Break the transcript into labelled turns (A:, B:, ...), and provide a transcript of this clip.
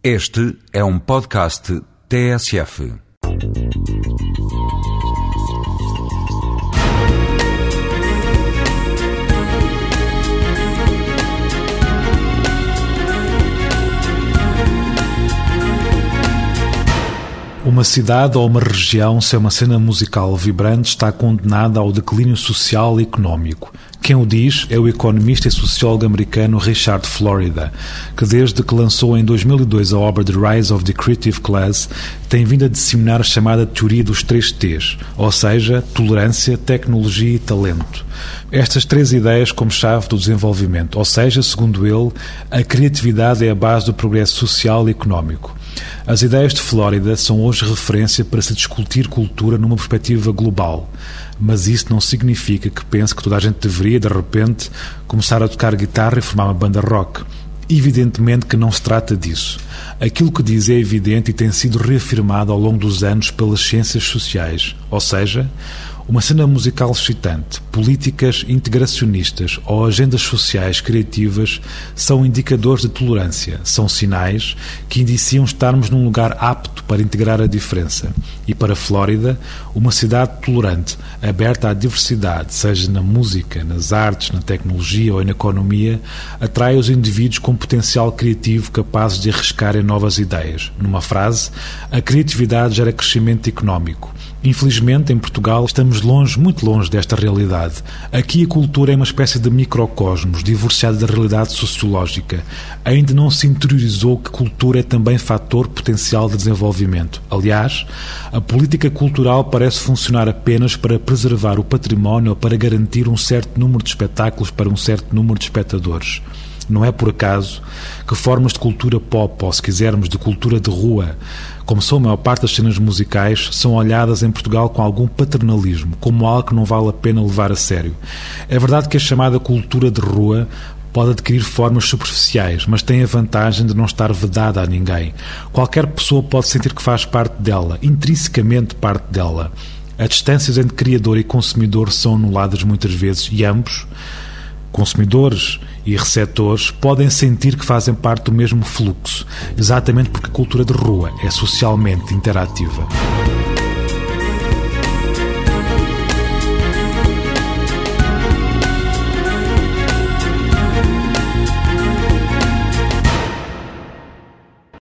A: Este é um podcast TSF.
B: Uma cidade ou uma região sem uma cena musical vibrante está condenada ao declínio social e económico. Quem o diz é o economista e sociólogo americano Richard Florida, que desde que lançou em 2002 a obra The Rise of the Creative Class, tem vindo a disseminar a chamada teoria dos três T's, ou seja, tolerância, tecnologia e talento. Estas três ideias como chave do desenvolvimento, ou seja, segundo ele, a criatividade é a base do progresso social e económico. As ideias de Flórida são hoje referência para se discutir cultura numa perspectiva global, mas isso não significa que pense que toda a gente deveria, de repente, começar a tocar guitarra e formar uma banda rock. Evidentemente que não se trata disso. Aquilo que diz é evidente e tem sido reafirmado ao longo dos anos pelas ciências sociais, ou seja, uma cena musical excitante, políticas integracionistas ou agendas sociais criativas são indicadores de tolerância, são sinais que indiciam estarmos num lugar apto para integrar a diferença. E para a Flórida, uma cidade tolerante, aberta à diversidade, seja na música, nas artes, na tecnologia ou na economia, atrai os indivíduos com potencial criativo capazes de arriscar em novas ideias. Numa frase, a criatividade gera crescimento económico. Infelizmente, em Portugal, estamos longe, muito longe desta realidade. Aqui a cultura é uma espécie de microcosmos, divorciada da realidade sociológica. Ainda não se interiorizou que cultura é também fator potencial de desenvolvimento. Aliás, a política cultural parece funcionar apenas para preservar o património ou para garantir um certo número de espetáculos para um certo número de espectadores. Não é por acaso que formas de cultura pop, ou se quisermos, de cultura de rua, como são a maior parte das cenas musicais, são olhadas em Portugal com algum paternalismo, como algo que não vale a pena levar a sério. É verdade que a chamada cultura de rua pode adquirir formas superficiais, mas tem a vantagem de não estar vedada a ninguém. Qualquer pessoa pode sentir que faz parte dela, intrinsecamente parte dela. As distâncias entre criador e consumidor são anuladas muitas vezes e ambos consumidores e receptores podem sentir que fazem parte do mesmo fluxo, exatamente porque a cultura de rua é socialmente interativa.